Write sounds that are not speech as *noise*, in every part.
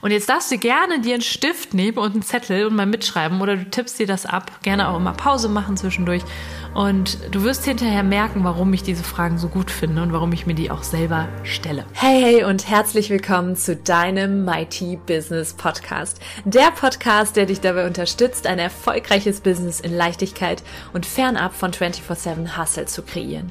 Und jetzt darfst du gerne dir einen Stift nehmen und einen Zettel und mal mitschreiben oder du tippst dir das ab. Gerne auch immer Pause machen zwischendurch. Und du wirst hinterher merken, warum ich diese Fragen so gut finde und warum ich mir die auch selber stelle. Hey, hey und herzlich willkommen zu deinem Mighty Business Podcast. Der Podcast, der dich dabei unterstützt, ein erfolgreiches Business in Leichtigkeit und fernab von 24-7 Hustle zu kreieren.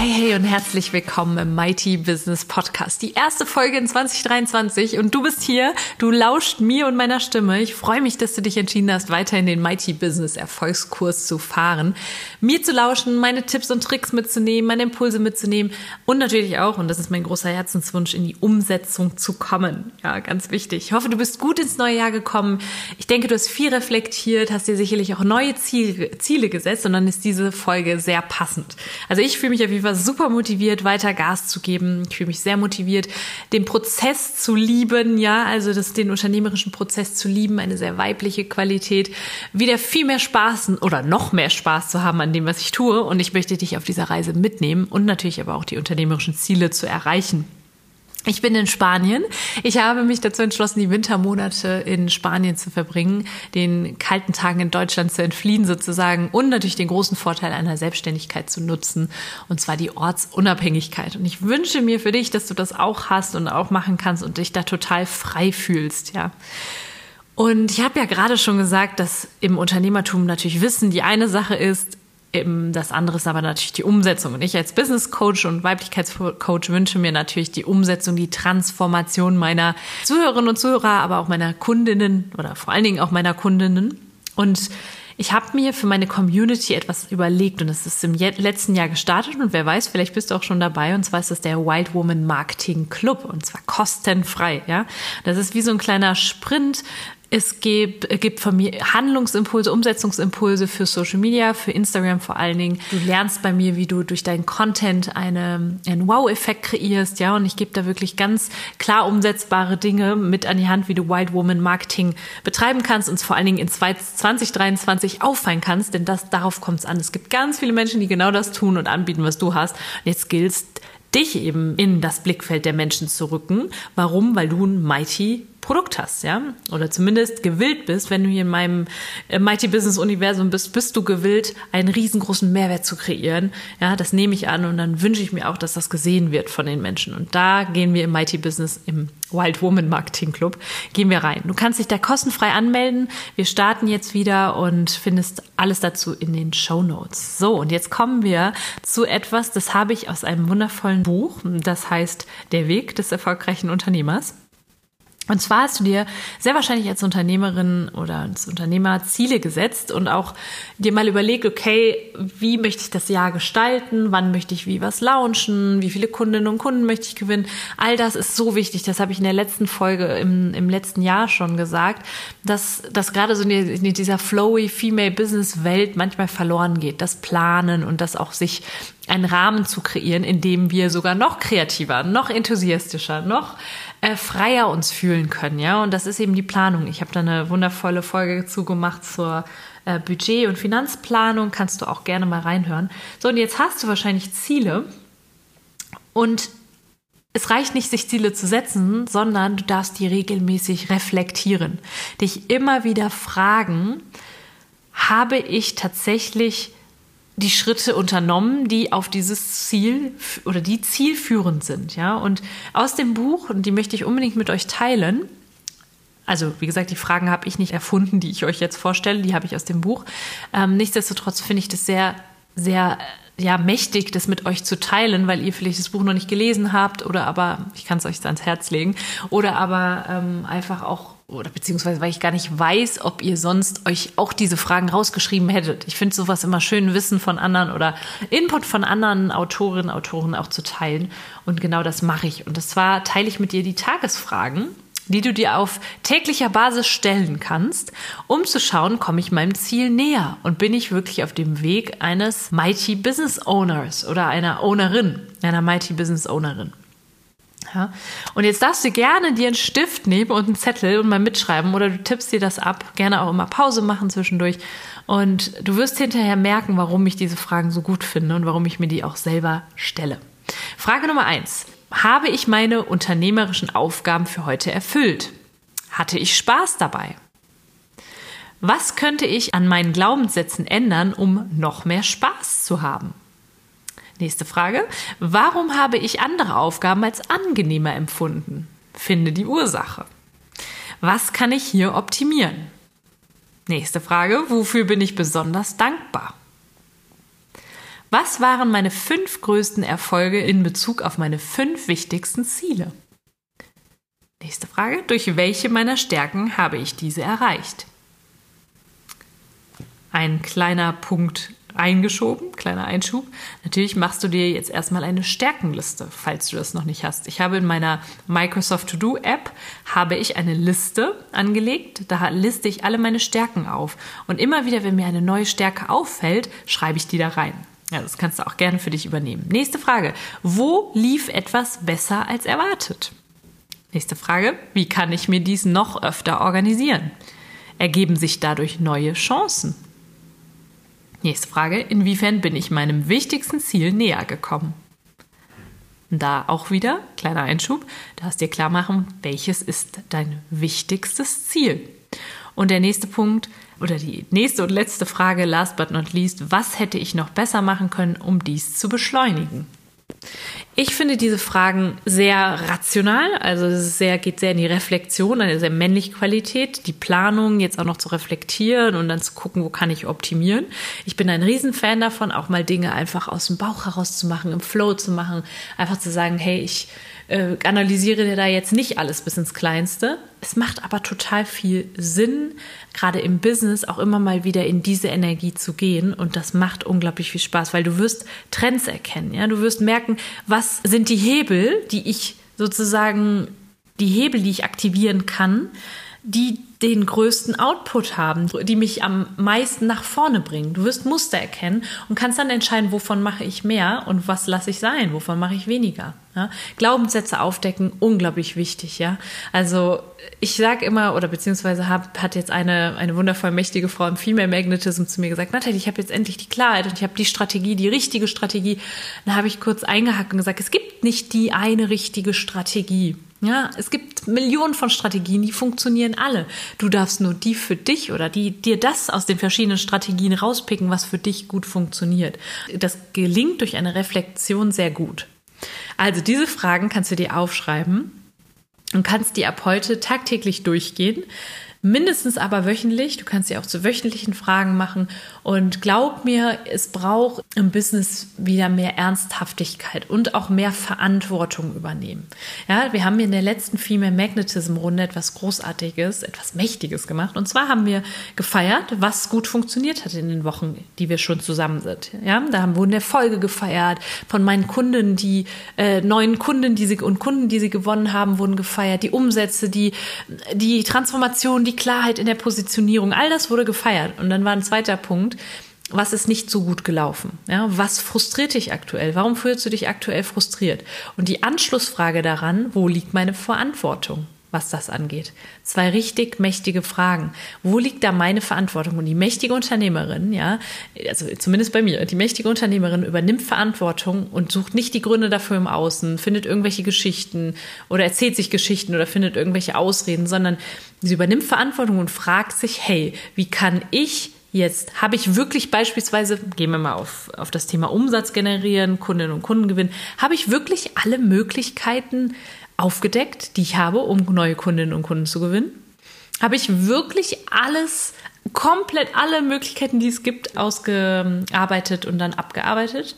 Hey, hey und herzlich willkommen im Mighty Business Podcast. Die erste Folge in 2023 und du bist hier, du lauscht mir und meiner Stimme. Ich freue mich, dass du dich entschieden hast, weiter in den Mighty Business Erfolgskurs zu fahren, mir zu lauschen, meine Tipps und Tricks mitzunehmen, meine Impulse mitzunehmen und natürlich auch, und das ist mein großer Herzenswunsch, in die Umsetzung zu kommen. Ja, ganz wichtig. Ich hoffe, du bist gut ins neue Jahr gekommen. Ich denke, du hast viel reflektiert, hast dir sicherlich auch neue Ziele, Ziele gesetzt und dann ist diese Folge sehr passend. Also ich fühle mich auf jeden Fall war super motiviert, weiter Gas zu geben. Ich fühle mich sehr motiviert, den Prozess zu lieben, ja, also das, den unternehmerischen Prozess zu lieben, eine sehr weibliche Qualität, wieder viel mehr Spaß oder noch mehr Spaß zu haben an dem, was ich tue. Und ich möchte dich auf dieser Reise mitnehmen und natürlich aber auch die unternehmerischen Ziele zu erreichen. Ich bin in Spanien. Ich habe mich dazu entschlossen, die Wintermonate in Spanien zu verbringen, den kalten Tagen in Deutschland zu entfliehen sozusagen und natürlich den großen Vorteil einer Selbstständigkeit zu nutzen, und zwar die Ortsunabhängigkeit. Und ich wünsche mir für dich, dass du das auch hast und auch machen kannst und dich da total frei fühlst, ja. Und ich habe ja gerade schon gesagt, dass im Unternehmertum natürlich Wissen die eine Sache ist, das andere ist aber natürlich die Umsetzung. Und ich als Business Coach und Weiblichkeitscoach wünsche mir natürlich die Umsetzung, die Transformation meiner Zuhörerinnen und Zuhörer, aber auch meiner Kundinnen oder vor allen Dingen auch meiner Kundinnen. Und ich habe mir für meine Community etwas überlegt und es ist im letzten Jahr gestartet und wer weiß, vielleicht bist du auch schon dabei und zwar ist das der Wild Woman Marketing Club und zwar kostenfrei, ja. Das ist wie so ein kleiner Sprint es gibt, gibt von mir Handlungsimpulse, Umsetzungsimpulse für Social Media, für Instagram vor allen Dingen. Du lernst bei mir, wie du durch deinen Content eine, einen Wow-Effekt kreierst, ja. Und ich gebe da wirklich ganz klar umsetzbare Dinge mit an die Hand, wie du Wild Woman Marketing betreiben kannst und vor allen Dingen in 2023 auffallen kannst, denn das, darauf kommt es an. Es gibt ganz viele Menschen, die genau das tun und anbieten, was du hast. Und jetzt gilt's, dich eben in das Blickfeld der Menschen zu rücken. Warum? Weil du ein Mighty Produkt hast, ja, oder zumindest gewillt bist, wenn du hier in meinem äh, Mighty Business Universum bist, bist du gewillt, einen riesengroßen Mehrwert zu kreieren. Ja, das nehme ich an und dann wünsche ich mir auch, dass das gesehen wird von den Menschen. Und da gehen wir im Mighty Business im Wild Woman Marketing Club gehen wir rein. Du kannst dich da kostenfrei anmelden. Wir starten jetzt wieder und findest alles dazu in den Show Notes. So, und jetzt kommen wir zu etwas, das habe ich aus einem wundervollen Buch. Das heißt Der Weg des erfolgreichen Unternehmers. Und zwar hast du dir sehr wahrscheinlich als Unternehmerin oder als Unternehmer Ziele gesetzt und auch dir mal überlegt, okay, wie möchte ich das Jahr gestalten? Wann möchte ich wie was launchen? Wie viele Kundinnen und Kunden möchte ich gewinnen? All das ist so wichtig. Das habe ich in der letzten Folge im, im letzten Jahr schon gesagt, dass, dass gerade so in dieser flowy Female Business Welt manchmal verloren geht. Das Planen und das auch sich einen Rahmen zu kreieren, in dem wir sogar noch kreativer, noch enthusiastischer, noch äh, freier uns fühlen können, ja. Und das ist eben die Planung. Ich habe da eine wundervolle Folge zugemacht zur äh, Budget- und Finanzplanung. Kannst du auch gerne mal reinhören. So, und jetzt hast du wahrscheinlich Ziele und es reicht nicht, sich Ziele zu setzen, sondern du darfst die regelmäßig reflektieren. Dich immer wieder fragen, habe ich tatsächlich die Schritte unternommen, die auf dieses Ziel oder die zielführend sind, ja. Und aus dem Buch, und die möchte ich unbedingt mit euch teilen, also wie gesagt, die Fragen habe ich nicht erfunden, die ich euch jetzt vorstelle, die habe ich aus dem Buch. Ähm, nichtsdestotrotz finde ich das sehr, sehr ja, mächtig, das mit euch zu teilen, weil ihr vielleicht das Buch noch nicht gelesen habt oder aber, ich kann es euch ans Herz legen, oder aber ähm, einfach auch oder beziehungsweise weil ich gar nicht weiß, ob ihr sonst euch auch diese Fragen rausgeschrieben hättet. Ich finde sowas immer schön, Wissen von anderen oder Input von anderen Autorinnen, Autoren auch zu teilen. Und genau das mache ich. Und zwar teile ich mit dir die Tagesfragen die du dir auf täglicher Basis stellen kannst, um zu schauen, komme ich meinem Ziel näher und bin ich wirklich auf dem Weg eines Mighty Business Owners oder einer Ownerin, einer Mighty Business Ownerin. Ja. Und jetzt darfst du gerne dir einen Stift nehmen und einen Zettel und mal mitschreiben oder du tippst dir das ab. Gerne auch immer Pause machen zwischendurch. Und du wirst hinterher merken, warum ich diese Fragen so gut finde und warum ich mir die auch selber stelle. Frage Nummer eins. Habe ich meine unternehmerischen Aufgaben für heute erfüllt? Hatte ich Spaß dabei? Was könnte ich an meinen Glaubenssätzen ändern, um noch mehr Spaß zu haben? Nächste Frage. Warum habe ich andere Aufgaben als angenehmer empfunden? Finde die Ursache. Was kann ich hier optimieren? Nächste Frage. Wofür bin ich besonders dankbar? Was waren meine fünf größten Erfolge in Bezug auf meine fünf wichtigsten Ziele? Nächste Frage. Durch welche meiner Stärken habe ich diese erreicht? Ein kleiner Punkt eingeschoben, kleiner Einschub. Natürlich machst du dir jetzt erstmal eine Stärkenliste, falls du das noch nicht hast. Ich habe in meiner Microsoft To-Do App habe ich eine Liste angelegt. Da liste ich alle meine Stärken auf. Und immer wieder, wenn mir eine neue Stärke auffällt, schreibe ich die da rein. Ja, das kannst du auch gerne für dich übernehmen. Nächste Frage. Wo lief etwas besser als erwartet? Nächste Frage. Wie kann ich mir dies noch öfter organisieren? Ergeben sich dadurch neue Chancen? Nächste Frage, inwiefern bin ich meinem wichtigsten Ziel näher gekommen? Da auch wieder, kleiner Einschub, du darfst dir klar machen, welches ist dein wichtigstes Ziel? Und der nächste Punkt oder die nächste und letzte Frage, last but not least, was hätte ich noch besser machen können, um dies zu beschleunigen? Ich finde diese Fragen sehr rational, also es sehr, geht sehr in die Reflexion, eine sehr männliche Qualität, die Planung jetzt auch noch zu reflektieren und dann zu gucken, wo kann ich optimieren. Ich bin ein Riesenfan davon, auch mal Dinge einfach aus dem Bauch heraus zu machen, im Flow zu machen, einfach zu sagen, hey, ich äh, analysiere da jetzt nicht alles bis ins Kleinste. Es macht aber total viel Sinn, gerade im Business auch immer mal wieder in diese Energie zu gehen. Und das macht unglaublich viel Spaß, weil du wirst Trends erkennen. Ja? Du wirst merken, was sind die Hebel, die ich sozusagen, die Hebel, die ich aktivieren kann, die den größten Output haben, die mich am meisten nach vorne bringen. Du wirst Muster erkennen und kannst dann entscheiden, wovon mache ich mehr und was lasse ich sein, wovon mache ich weniger. Ja? Glaubenssätze aufdecken, unglaublich wichtig. Ja, also ich sage immer oder beziehungsweise hab, hat jetzt eine eine wundervoll mächtige Frau im Female Magnetism zu mir gesagt, Nathalie, ich habe jetzt endlich die Klarheit und ich habe die Strategie, die richtige Strategie. Dann habe ich kurz eingehackt und gesagt, es gibt nicht die eine richtige Strategie. Ja, es gibt Millionen von Strategien, die funktionieren alle. Du darfst nur die für dich oder die dir das aus den verschiedenen Strategien rauspicken, was für dich gut funktioniert. Das gelingt durch eine Reflexion sehr gut. Also diese Fragen kannst du dir aufschreiben und kannst die ab heute tagtäglich durchgehen mindestens aber wöchentlich. Du kannst sie auch zu wöchentlichen Fragen machen. Und glaub mir, es braucht im Business wieder mehr Ernsthaftigkeit und auch mehr Verantwortung übernehmen. Ja, wir haben in der letzten Female Magnetism Runde etwas Großartiges, etwas Mächtiges gemacht. Und zwar haben wir gefeiert, was gut funktioniert hat in den Wochen, die wir schon zusammen sind. Ja, da haben wurden Erfolge gefeiert von meinen Kunden, die äh, neuen Kunden, die sie und Kunden, die sie gewonnen haben, wurden gefeiert. Die Umsätze, die die Transformation, die Klarheit in der Positionierung, all das wurde gefeiert. Und dann war ein zweiter Punkt, was ist nicht so gut gelaufen? Ja, was frustriert dich aktuell? Warum fühlst du dich aktuell frustriert? Und die Anschlussfrage daran, wo liegt meine Verantwortung? Was das angeht. Zwei richtig mächtige Fragen. Wo liegt da meine Verantwortung? Und die mächtige Unternehmerin, ja, also zumindest bei mir, die mächtige Unternehmerin übernimmt Verantwortung und sucht nicht die Gründe dafür im Außen, findet irgendwelche Geschichten oder erzählt sich Geschichten oder findet irgendwelche Ausreden, sondern sie übernimmt Verantwortung und fragt sich, hey, wie kann ich Jetzt habe ich wirklich beispielsweise, gehen wir mal auf, auf das Thema Umsatz generieren, Kundinnen und Kunden gewinnen, habe ich wirklich alle Möglichkeiten aufgedeckt, die ich habe, um neue Kundinnen und Kunden zu gewinnen? Habe ich wirklich alles, komplett alle Möglichkeiten, die es gibt, ausgearbeitet und dann abgearbeitet?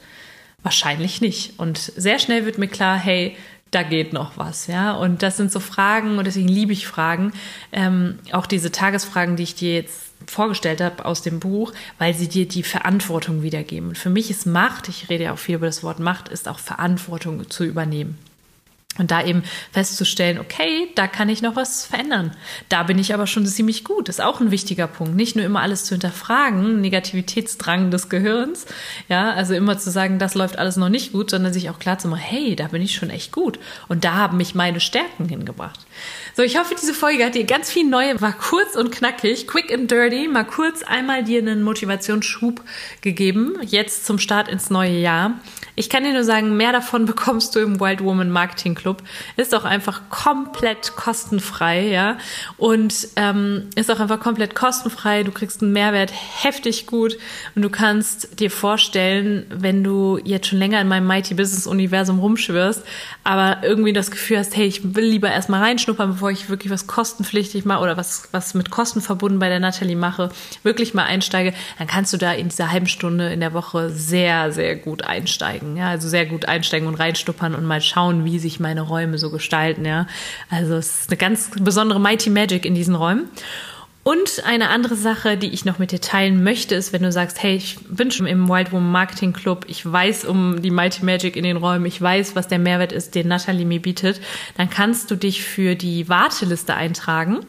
Wahrscheinlich nicht. Und sehr schnell wird mir klar, hey, da geht noch was, ja. Und das sind so Fragen und deswegen liebe ich Fragen. Ähm, auch diese Tagesfragen, die ich dir jetzt vorgestellt habe aus dem Buch, weil sie dir die Verantwortung wiedergeben. Und für mich ist Macht, ich rede ja auch viel über das Wort Macht, ist auch Verantwortung zu übernehmen. Und da eben festzustellen, okay, da kann ich noch was verändern. Da bin ich aber schon ziemlich gut. Das ist auch ein wichtiger Punkt. Nicht nur immer alles zu hinterfragen, Negativitätsdrang des Gehirns. Ja, also immer zu sagen, das läuft alles noch nicht gut, sondern sich auch klar zu machen, hey, da bin ich schon echt gut. Und da haben mich meine Stärken hingebracht. So, ich hoffe, diese Folge hat dir ganz viel Neue, war kurz und knackig, quick and dirty, mal kurz einmal dir einen Motivationsschub gegeben, jetzt zum Start ins neue Jahr. Ich kann dir nur sagen, mehr davon *laughs* bekommst du im Wild Woman Marketing Club. Ist auch einfach komplett kostenfrei, ja. Und ähm, ist auch einfach komplett kostenfrei. Du kriegst einen Mehrwert heftig gut und du kannst dir vorstellen, wenn du jetzt schon länger in meinem Mighty Business Universum rumschwirrst, aber irgendwie das Gefühl hast, hey, ich will lieber erstmal reinschnuppern, bevor ich wirklich was kostenpflichtig mache oder was, was mit Kosten verbunden bei der Natalie mache, wirklich mal einsteige, dann kannst du da in dieser halben Stunde in der Woche sehr, sehr gut einsteigen. Ja, also sehr gut einsteigen und reinstuppern und mal schauen, wie sich meine Räume so gestalten. Ja, also es ist eine ganz besondere Mighty Magic in diesen Räumen. Und eine andere Sache, die ich noch mit dir teilen möchte, ist, wenn du sagst, hey, ich bin schon im Wild Woman Marketing Club, ich weiß um die Mighty Magic in den Räumen, ich weiß, was der Mehrwert ist, den Natalie mir bietet, dann kannst du dich für die Warteliste eintragen.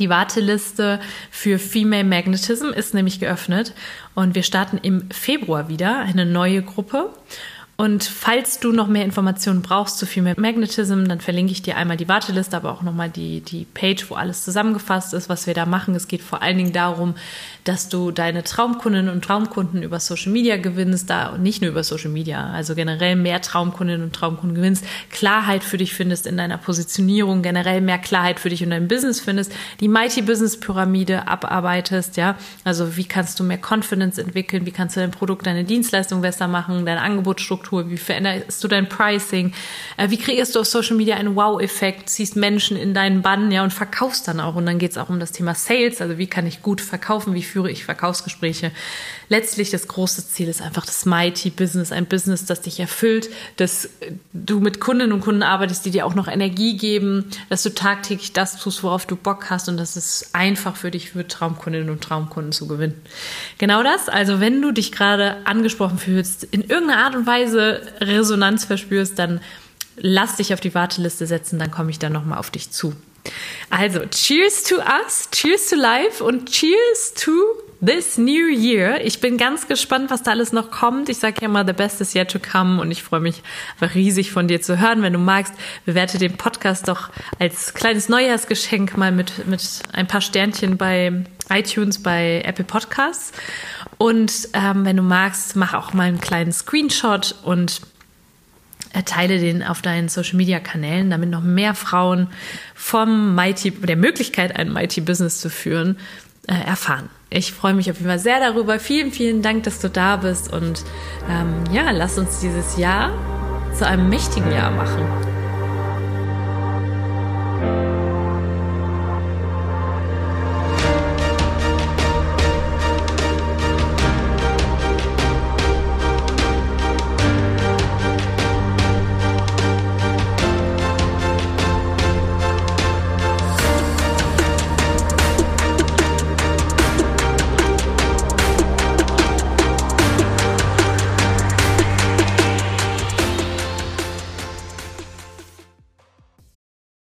Die Warteliste für Female Magnetism ist nämlich geöffnet und wir starten im Februar wieder eine neue Gruppe. Und falls du noch mehr Informationen brauchst zu Female Magnetism, dann verlinke ich dir einmal die Warteliste, aber auch nochmal die, die Page, wo alles zusammengefasst ist, was wir da machen. Es geht vor allen Dingen darum, dass du deine Traumkundinnen und Traumkunden über Social Media gewinnst, da und nicht nur über Social Media, also generell mehr Traumkundinnen und Traumkunden gewinnst, Klarheit für dich findest in deiner Positionierung, generell mehr Klarheit für dich und dein Business findest, die Mighty Business Pyramide abarbeitest, ja, also wie kannst du mehr Confidence entwickeln, wie kannst du dein Produkt, deine Dienstleistung besser machen, deine Angebotsstruktur, wie veränderst du dein Pricing, äh, wie kreierst du auf Social Media einen Wow-Effekt, ziehst Menschen in deinen Bann, ja, und verkaufst dann auch. Und dann geht es auch um das Thema Sales, also wie kann ich gut verkaufen, wie führe ich Verkaufsgespräche. Letztlich das große Ziel ist einfach das Mighty Business, ein Business, das dich erfüllt, dass du mit Kundinnen und Kunden arbeitest, die dir auch noch Energie geben, dass du tagtäglich das tust, worauf du Bock hast und dass es einfach für dich wird, Traumkundinnen und Traumkunden zu gewinnen. Genau das, also wenn du dich gerade angesprochen fühlst, in irgendeiner Art und Weise Resonanz verspürst, dann lass dich auf die Warteliste setzen, dann komme ich dann nochmal auf dich zu. Also, cheers to us, cheers to life und cheers to this new year. Ich bin ganz gespannt, was da alles noch kommt. Ich sage ja mal, the best is yet to come und ich freue mich einfach riesig von dir zu hören. Wenn du magst, bewerte den Podcast doch als kleines Neujahrsgeschenk mal mit, mit ein paar Sternchen bei iTunes, bei Apple Podcasts. Und ähm, wenn du magst, mach auch mal einen kleinen Screenshot und teile den auf deinen Social Media Kanälen, damit noch mehr Frauen vom Mighty, der Möglichkeit, ein Mighty Business zu führen, äh, erfahren. Ich freue mich auf jeden Fall sehr darüber. Vielen, vielen Dank, dass du da bist und ähm, ja, lass uns dieses Jahr zu einem mächtigen Jahr machen.